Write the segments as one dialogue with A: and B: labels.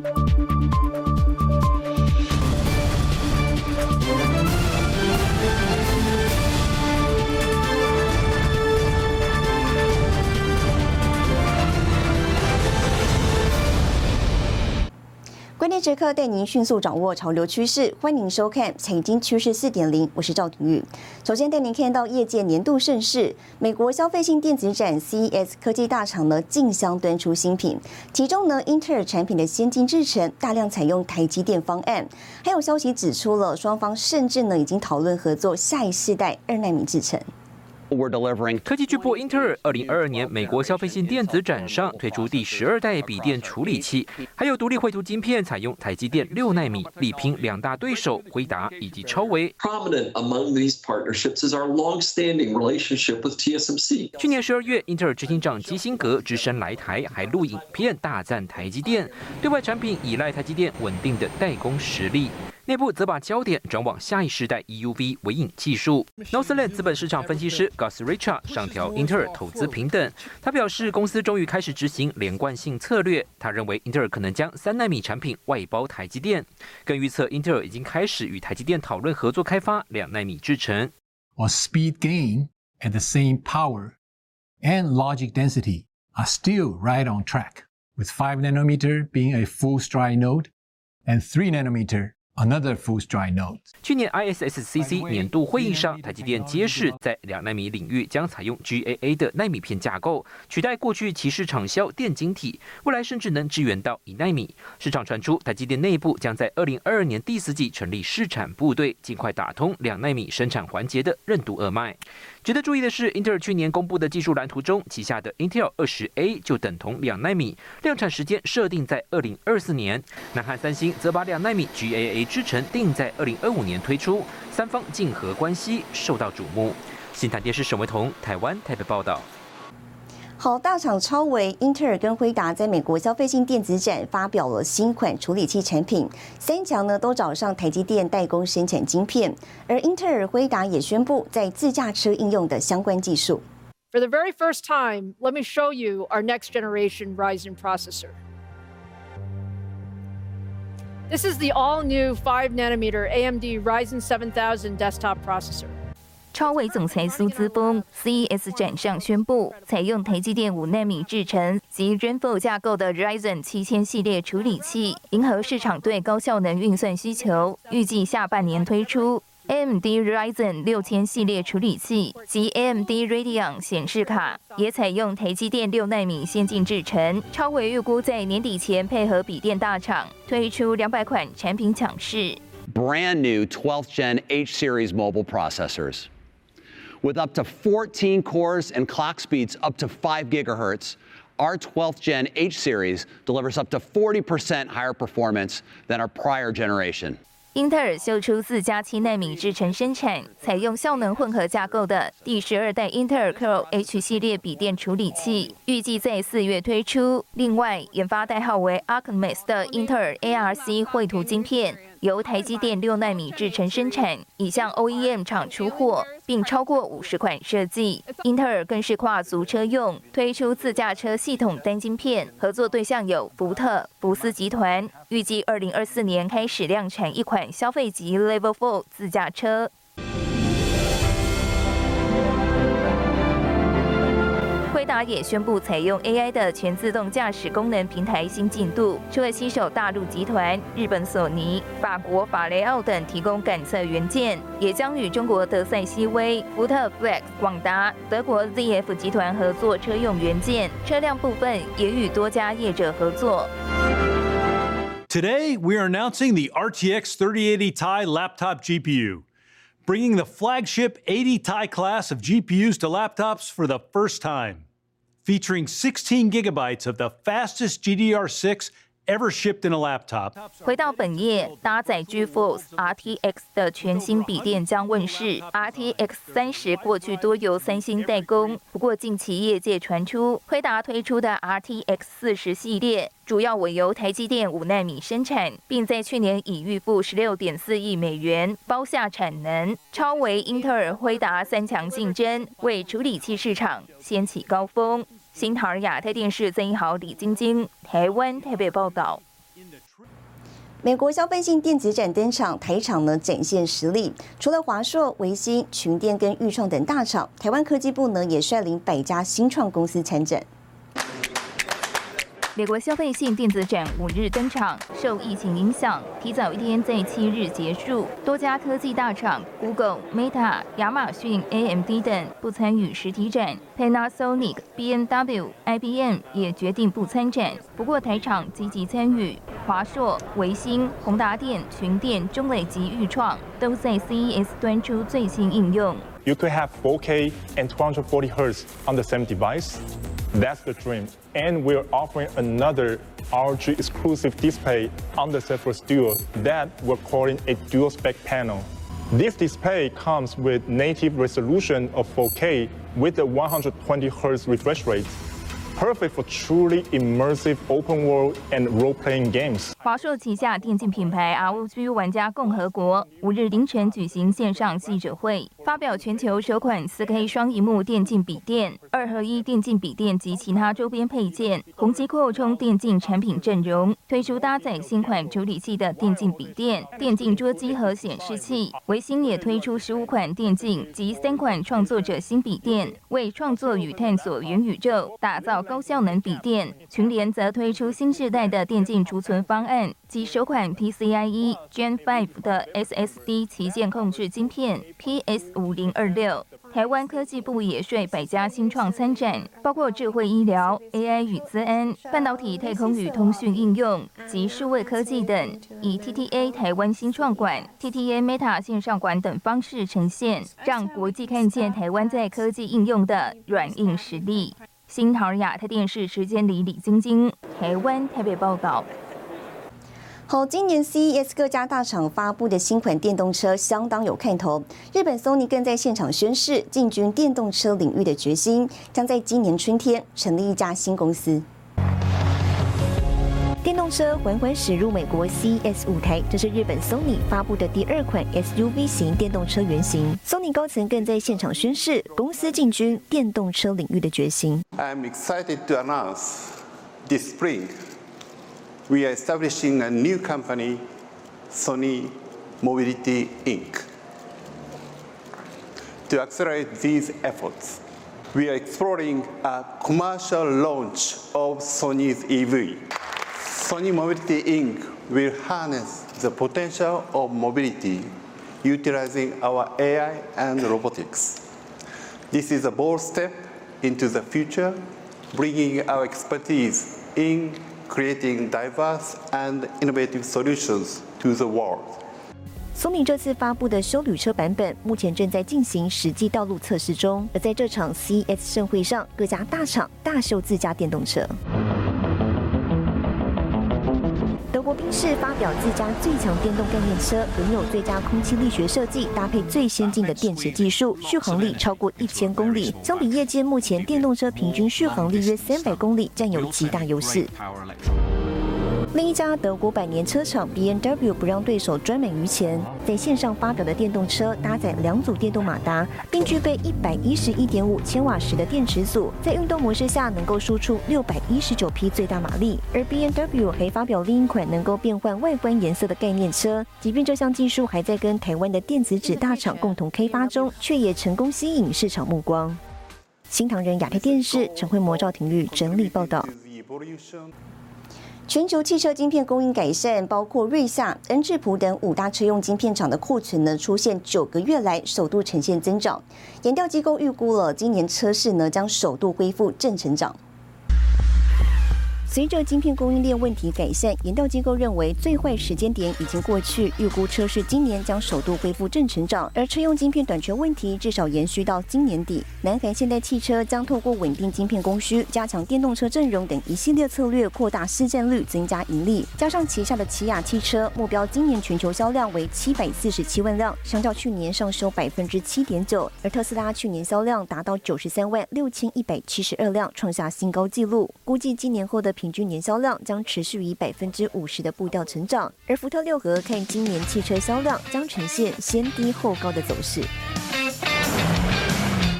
A: 关键时刻带您迅速掌握潮流趋势，欢迎收看《财经趋势四点零》，我是赵廷玉。首先带您看到业界年度盛事——美国消费性电子展 CES，科技大厂呢竞相端出新品，其中呢英特尔产品的先进制程大量采用台积电方案，还有消息指出了双方甚至呢已经讨论合作下一世代二纳米制程。
B: 科技巨擘英特尔二零二二年美国消费性电子展上推出第十二代笔电处理器，还有独立绘图晶片采用台积电六纳米，力拼两大对手辉达以及超微。
C: Prominent among these partnerships is our long-standing relationship with TSMC。
B: 去年十二月，英特尔执行长基辛格只身来台，还录影片大赞台积电，对外产品依赖台积电稳定的代工实力。内部则把焦点转往下一世代 EUV 微影技术。Northland 资本市场分析师 Gus Richard 上调英特尔投资平等。他表示，公司终于开始执行连贯性策略。他认为，英特尔可能将三纳米产品外包台积电，更预测英特尔已经开始与台积电讨论合作开发两纳米制程。
D: While speed gain at the same power and logic density are still right on track, with 5 nanometer being a full stride node and 3 nanometer Another full stride note。
B: 去年 ISSCC 年度会议上，台积电揭示在两纳米领域将采用 GAA 的纳米片架构，取代过去其市场销电晶体，未来甚至能支援到一纳米。市场传出，台积电内部将在二零二二年第四季成立试产部队，尽快打通两纳米生产环节的任督二脉。值得注意的是，英特尔去年公布的技术蓝图中，旗下的 Intel 二十 A 就等同两纳米，量产时间设定在二零二四年。南韩三星则把两纳米 GAA 制程定在二零二五年推出，三方竞合关系受到瞩目。新台电视沈维彤台湾台北报道。
A: 好，大厂超维、英特尔跟辉达在美国消费性电子展发表了新款处理器产品，三强呢都找上台积电代工生产晶片，而英特尔、辉达也宣布在自驾车应用的相关技术。
E: For the very first time, let me show you our next generation Ryzen processor. This is the all-new 5 nanometer AMD Ryzen 7000 desktop processor.
F: 超微总裁苏姿峰 CES 展上宣布，采用台积电五纳米制程及 Rainbow 架构的 Ryzen 七千系列处理器，迎合市场对高效能运算需求，预计下半年推出。AMD Ryzen 六千系列处理器及 AMD Radeon 显示卡也采用台积电六纳米先进制程，超微预估在年底前配合笔电大厂推出两百款产品抢市。
G: Brand new 12th Gen H series mobile processors. With up to 14 cores and clock speeds up to 5 gigahertz, our 12th gen H series delivers up to 40% higher performance than our prior generation.
F: 英特尔秀出四加七纳米制程生产，采用效能混合架构的第十二代英特尔 Core H 系列笔电处理器，预计在四月推出。另外，研发代号为 Archimedes 的英特尔 ARC 绘图晶片。 由台积电六纳米制程生产，已向 OEM 厂出货，并超过五十款设计。英特尔更是跨足车用，推出自驾车系统单晶片，合作对象有福特、福斯集团，预计二零二四年开始量产一款消费级 Level Four 自驾车。也宣布采用 AI 的全自动驾驶功能平台新进度，除了携手大陆集团、日本索尼、法国法雷奥等提供感测元件，也将与中国德赛西威、福特 Flex、广达、德国 ZF 集团合作车用元件，车辆部分也与多家业者合作。
H: Today, we are announcing the RTX 3080 Ti laptop GPU, bringing the flagship 80 Ti class of GPUs to laptops for the first time. Featuring 16 gigabytes of the fastest GDR6 ever shipped in a laptop。
F: 回到本页，搭载 GeForce RTX 的全新笔电将问世。RTX 三十过去多由三星代工，不过近期业界传出，辉达推出的 RTX 四十系列主要委由台积电五纳米生产，并在去年已预付十六点四亿美元包下产能，超为英特尔、辉达三强竞争，为处理器市场掀起高峰。新唐亚太电视曾一豪、李晶晶，台湾台北报道。
A: 美国消费性电子展登场，台厂呢展现实力。除了华硕、维新、群电跟裕创等大厂，台湾科技部呢也率领百家新创公司参展。
F: 美国消费性电子展五日登场，受疫情影响，提早一天在七日结束。多家科技大厂 Google、Meta、亚马逊、AMD 等不参与实体展，Panasonic、B&W、IBM 也决定不参展。不过台厂积极参与，华硕、维新、宏达电、群电、中磊及裕创都在 CES 端出最新应用。
I: You could have 4K and 240 Hz on the same device. That's the dream. And we're offering another RG exclusive display on the Zephyr Duo that we're calling a dual spec panel. This display comes with native resolution of 4K with a 120 Hz refresh rate perfect for truly immersive open world and role-playing games.
F: 华硕旗下电竞品牌 ROG 玩家共和国五日凌晨举行线上记者会， 发表全球首款 4K 双荧幕电竞笔电、二合一电竞笔电及其他周边配件，宏基扩充电竞产品阵容，推出搭载新款处理器的电竞笔电、电竞桌机和显示器。维新也推出十五款电竞及三款创作者新笔电，为创作与探索元宇宙打造。高效能笔电，群联则推出新世代的电竞储存方案及首款 PCIe Gen 5的 SSD 旗舰控制晶片 PS 五零二六。台湾科技部也率百家新创参展，包括智慧医疗、AI 与资安、半导体、太空与通讯应用及数位科技等，以 TTA 台湾新创馆、TTA Meta 线上馆等方式呈现，让国际看见台湾在科技应用的软硬实力。新唐亚太电视时间里，李晶晶，台湾台北报道。
A: 好，今年 CES 各家大厂发布的新款电动车相当有看头。日本 Sony 更在现场宣示进军电动车领域的决心，将在今年春天成立一家新公司。电动车缓缓驶入美国 CES 舞台，这是日本 Sony 发布的第二款 SUV 型电动车原型。Sony 高层更在现场宣示公司进军电动车领域的决心。
J: I'm excited to announce this spring we are establishing a new company, Sony Mobility Inc. To accelerate these efforts, we are exploring a commercial launch of Sony's EV. Sony Mobility Inc. will harness the potential of mobility utilizing our AI and robotics. This is a bold step into the future, bringing our expertise in creating diverse and innovative solutions to the world.
A: 苏米这次发布的修旅车版本，目前正在进行实际道路测试中。而在这场 CES 盛会上，各家大厂大秀自家电动车。国宾士发表自家最强电动概念车，拥有最佳空气力学设计，搭配最先进的电池技术，续航力超过一千公里。相比业界目前电动车平均续航力约三百公里，占有极大优势。另一家德国百年车厂 B N W 不让对手专美于前，在线上发表的电动车搭载两组电动马达，并具备一百一十一点五千瓦时的电池组，在运动模式下能够输出六百一十九匹最大马力。而 B N W 还发表另一款能够变换外观颜色的概念车，即便这项技术还在跟台湾的电子纸大厂共同开发中，却也成功吸引市场目光。新唐人亚太电视陈慧模、赵廷玉整理报道。全球汽车晶片供应改善，包括瑞萨、恩智浦等五大车用晶片厂的库存呢，出现九个月来首度呈现增长。研调机构预估了今年车市呢将首度恢复正成长。随着晶片供应链问题改善，研调机构认为最坏时间点已经过去，预估车市今年将首度恢复正成长。而车用晶片短缺问题至少延续到今年底。南韩现代汽车将透过稳定晶片供需、加强电动车阵容等一系列策略，扩大市占率，增加盈利。加上旗下的起亚汽车目标今年全球销量为七百四十七万辆，相较去年上升百分之七点九。而特斯拉去年销量达到九十三万六千一百七十二辆，创下新高纪录。估计今年后的。平均年销量将持续以百分之五十的步调成长，而福特六合看今年汽车销量将呈现先低后高的走势。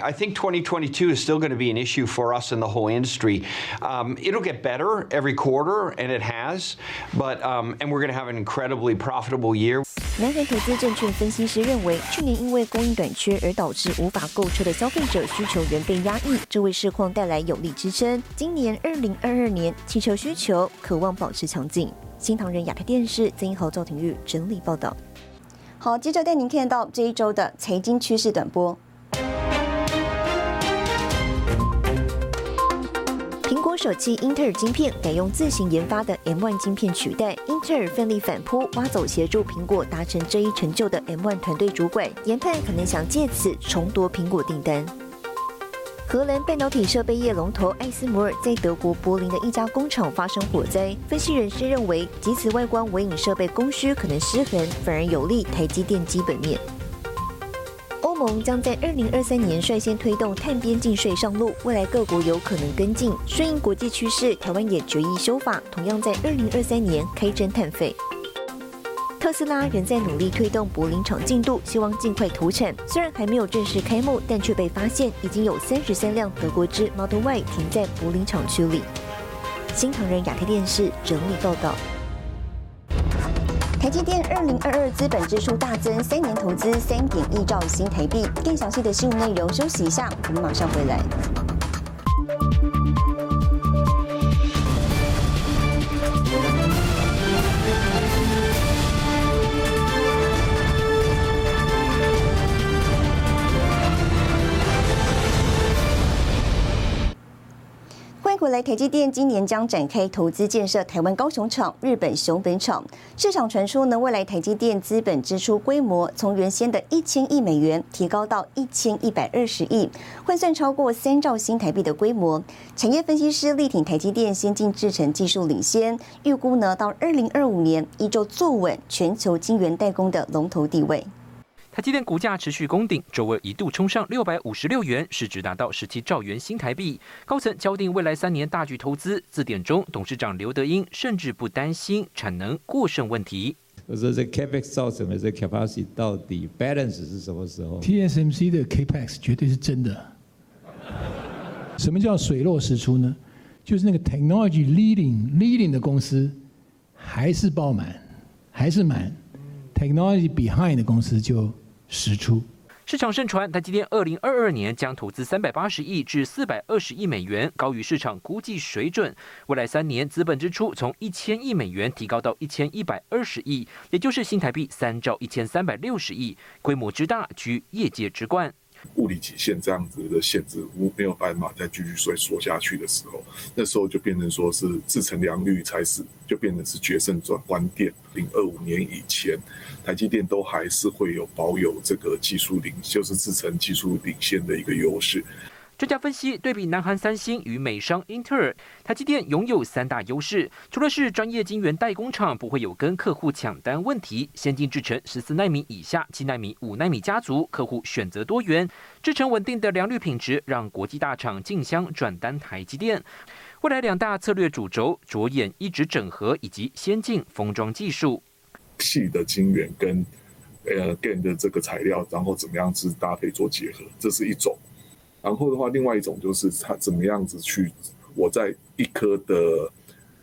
K: I think 2022 is still going to be an issue for us in the whole industry. Um, it'll get better every quarter, and it has, but um, and we're going to have an incredibly profitable year.
A: 南海投资证券分析师认为，去年因为供应短缺而导致无法购车的消费者需求仍被压抑，这为市况带来有力支撑。今年二零二二年汽车需求渴望保持强劲。新唐人亚太电视曾一豪、赵廷玉整理报道。好，接着带您看到这一周的财经趋势短波。手机英特尔晶片改用自行研发的 M1 晶片取代，英特尔奋力反扑，挖走协助苹果达成这一成就的 M1 团队主管，研判可能想借此重夺苹果订单。荷兰半导体设备业龙头艾斯摩尔在德国柏林的一家工厂发生火灾，分析人士认为，即此外观微影设备供需可能失衡，反而有利台积电基本面。盟将在二零二三年率先推动碳边境税上路，未来各国有可能跟进。顺应国际趋势，台湾也决议修法，同样在二零二三年开征碳费。特斯拉仍在努力推动柏林厂进度，希望尽快投产。虽然还没有正式开幕，但却被发现已经有三十三辆德国之 Model Y 停在柏林厂区里。新唐人亚太电视整理报道。台积电二零二二资本支出大增，三年投资三点一兆新台币。更详细的新闻内容，休息一下，我们马上回来。未来，台积电今年将展开投资建设台湾高雄厂、日本熊本厂。市场传出呢，未来台积电资本支出规模从原先的一千亿美元提高到一千一百二十亿，换算超过三兆新台币的规模。产业分析师力挺台积电先进制程技术领先，预估呢到二零二五年依旧坐稳全球晶圆代工的龙头地位。
B: 台积电股价持续攻顶，周二一度冲上六百五十六元，市值达到十七兆元新台币。高层交定未来三年大举投资。字典中，董事长刘德英甚至不担心产能过剩问题。
L: 我说这 capex 造成的这 capacity 到底 balance 是什么时候
D: ？TSMC 的 capex 绝对是真的。什么叫水落石出呢？就是那个 technology leading leading 的公司还是爆满，还是满；technology behind 的公司就。实出
B: 市场盛传，台积电二零二二年将投资三百八十亿至四百二十亿美元，高于市场估计水准。未来三年资本支出从一千亿美元提高到一千一百二十亿，也就是新台币三兆一千三百六十亿，规模之大居业界之冠。
M: 物理极限这样子的限制，无没有办法再继续说说下去的时候，那时候就变成说是自成良率才是，就变成是决胜转关键。零二五年以前，台积电都还是会有保有这个技术领，就是自成技术领先的一个优势。
B: 专家分析，对比南韩三星与美商英特尔，台积电拥有三大优势。除了是专业晶圆代工厂，不会有跟客户抢单问题；先进制程十四纳米以下、七纳米、五纳米家族，客户选择多元；制程稳定的良率品质，让国际大厂竞相转单台积电。未来两大策略主轴，着眼一直整合以及先进封装技术。
M: 细的晶圆跟呃 GaN 的这个材料，然后怎么样子搭配做结合，这是一种。然后的话，另外一种就是它怎么样子去，我在一颗的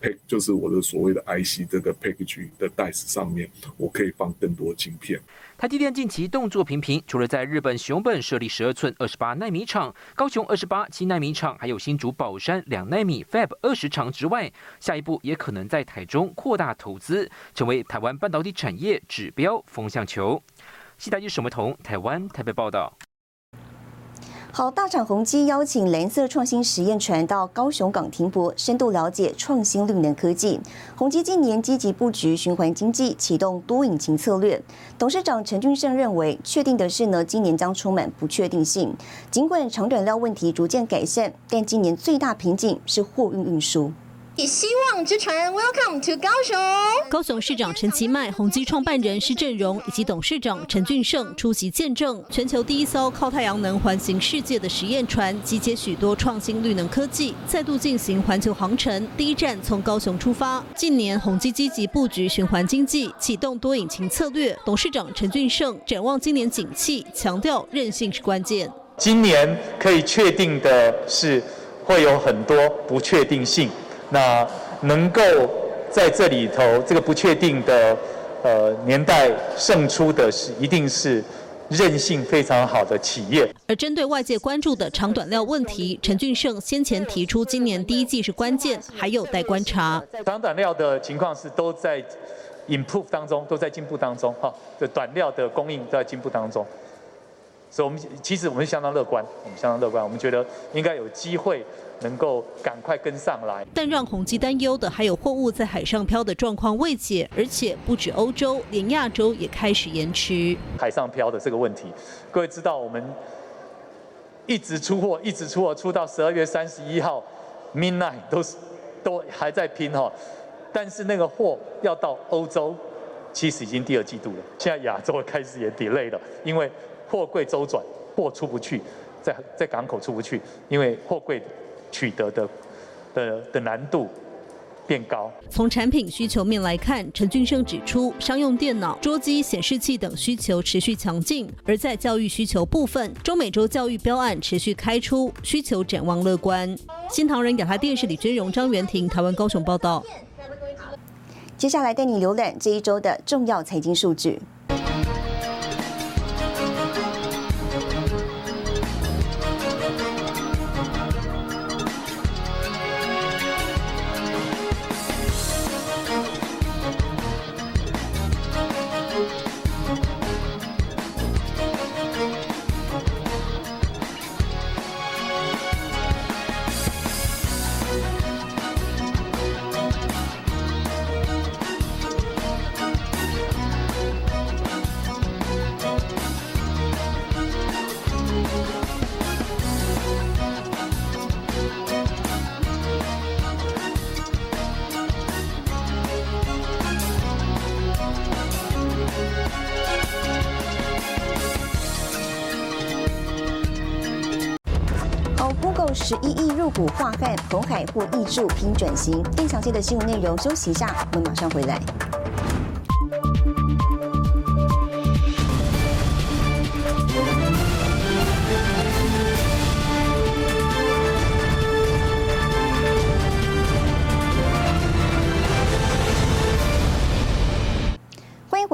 M: pack，就是我的所谓的 IC 这个 package 的袋子上面，我可以放更多晶片。
B: 台积电近期动作频频，除了在日本熊本设立十二寸二十八纳米厂、高雄二十八七纳米厂，还有新竹宝山两纳米 Fab 二十厂之外，下一步也可能在台中扩大投资，成为台湾半导体产业指标风向球。西台记沈维彤，台湾台北报道。
A: 好，大厂宏基邀请蓝色创新实验船到高雄港停泊，深度了解创新绿能科技。宏基近年积极布局循环经济，启动多引擎策略。董事长陈俊胜认为，确定的是呢，今年将充满不确定性。尽管长短料问题逐渐改善，但今年最大瓶颈是货运运输。
N: 以希望之船，Welcome to 高雄。
O: 高雄市长陈其迈、宏基创办人施正荣以及董事长陈俊胜出席见证。全球第一艘靠太阳能环行世界的实验船，集结许多创新绿能科技，再度进行环球航程。第一站从高雄出发。近年宏基积极布局循环经济，启动多引擎策略。董事长陈俊胜展望今年景气，强调韧性是关键。
P: 今年可以确定的是，会有很多不确定性。那能够在这里头这个不确定的呃年代胜出的是，一定是。韧性非常好的企业。
O: 而针对外界关注的长短料问题，陈俊胜先前提出，今年第一季是关键，还有待观察。
P: 长短料的情况是都在 improve 当中，都在进步当中，哈，的短料的供应都在进步当中。所以，我们其实我们相当乐观，我们相当乐观，我们觉得应该有机会。能够赶快跟上来，
O: 但让宏基担忧的还有货物在海上漂的状况未解，而且不止欧洲，连亚洲也开始延迟。
P: 海上漂的这个问题，各位知道，我们一直出货，一直出货，出到十二月三十一号，midnight 都是都还在拼哈，但是那个货要到欧洲，其实已经第二季度了。现在亚洲开始也 delay 了，因为货柜周转，货出不去，在在港口出不去，因为货柜。取得的的的难度变高。
O: 从产品需求面来看，陈俊生指出，商用电脑、桌机、显示器等需求持续强劲；而在教育需求部分，中美洲教育标案持续开出，需求展望乐观。新唐人亚太电视李真荣、张元婷，台湾高雄报道。
A: 接下来带你浏览这一周的重要财经数据。一亿入股化汉，红海或易助拼转型。更详细的新闻内容，休息一下，我们马上回来。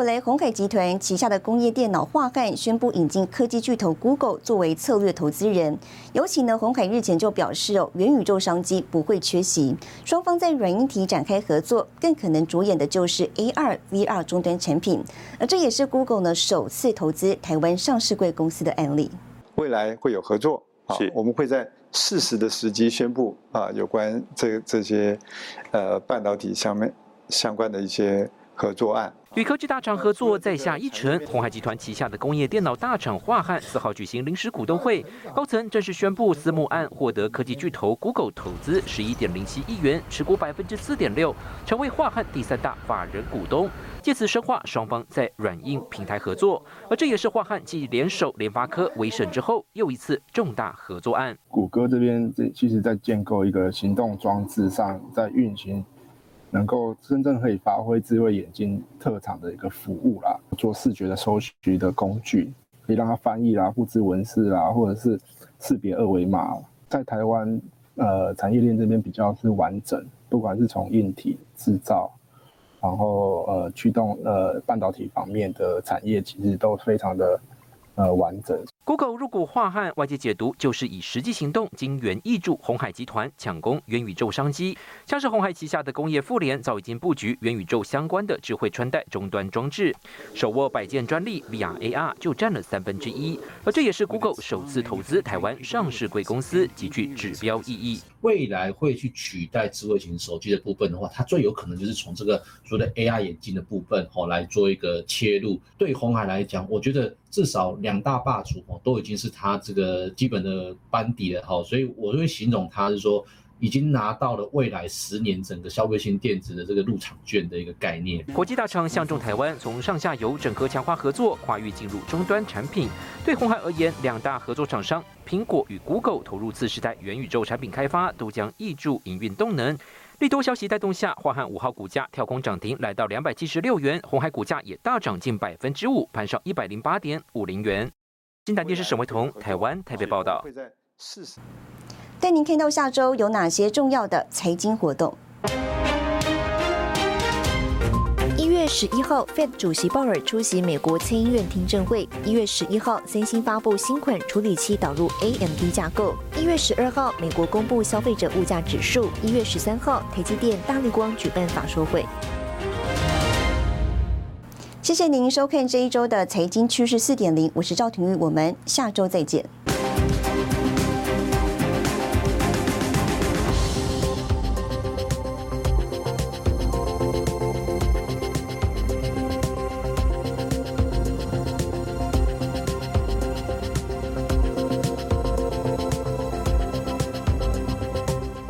A: 回来，鸿海集团旗下的工业电脑华汉宣布引进科技巨头 Google 作为策略投资人。尤其呢，鸿海日前就表示哦，元宇宙商机不会缺席，双方在软硬体展开合作，更可能着眼的就是 AR、VR 终端产品。而这也是 Google 呢首次投资台湾上市贵公司的案例。
Q: 未来会有合作，是，我们会在适时的时机宣布啊，有关这这些呃半导体上面相关的一些合作案。
B: 与科技大厂合作再下一城，鸿海集团旗下的工业电脑大厂华汉四号举行临时股东会，高层正式宣布私募案获得科技巨头 Google 投资十一点零七亿元，持股百分之四点六，成为华汉第三大法人股东，借此深化双方在软硬平台合作。而这也是华汉继联手联发科、威盛之后又一次重大合作案。
R: 谷歌这边这其实在建构一个行动装置上，在运行。能够真正可以发挥智慧眼镜特长的一个服务啦，做视觉的搜寻的工具，可以让它翻译啦、复制文字啦，或者是识别二维码。在台湾，呃，产业链这边比较是完整，不管是从硬体制造，然后呃驱动呃半导体方面的产业，其实都非常的。呃，完整。
B: Google 入股华汉，外界解读就是以实际行动金元挹注红海集团抢攻元宇宙商机。像是红海旗下的工业富联，早已经布局元宇宙相关的智慧穿戴终端装置，手握百件专利，VR、AR 就占了三分之一。而这也是 Google 首次投资台湾上市贵公司，极具指标意义。
S: 未来会去取代智慧型手机的部分的话，它最有可能就是从这个所谓的 AR 眼镜的部分哦来做一个切入。对红海来讲，我觉得至少两大霸主哦都已经是他这个基本的班底了哈，所以我会形容他是说。已经拿到了未来十年整个消费性电子的这个入场券的一个概念。
B: 国际大厂相中台湾，从上下游整合强化合作，跨域进入终端产品。对红海而言，两大合作厂商苹果与 Google 投入次世代元宇宙产品开发，都将挹注营运动能。利多消息带动下，华汉五号股价跳空涨停，来到两百七十六元。红海股价也大涨近百分之五，盘上一百零八点五零元。金达电视沈维彤，台湾台北报道。
A: 带您看到下周有哪些重要的财经活动。
T: 月十一号，Fed 主席鲍尔出席美国参议院听证会。一月十一号，三星发布新款处理器导入 AMD 架构。一月十二号，美国公布消费者物价指数。一月十三号，台积电、大力光举办法说会。
A: 谢谢您收看这一周的财经趋势四点零，我是赵廷玉，我们下周再见。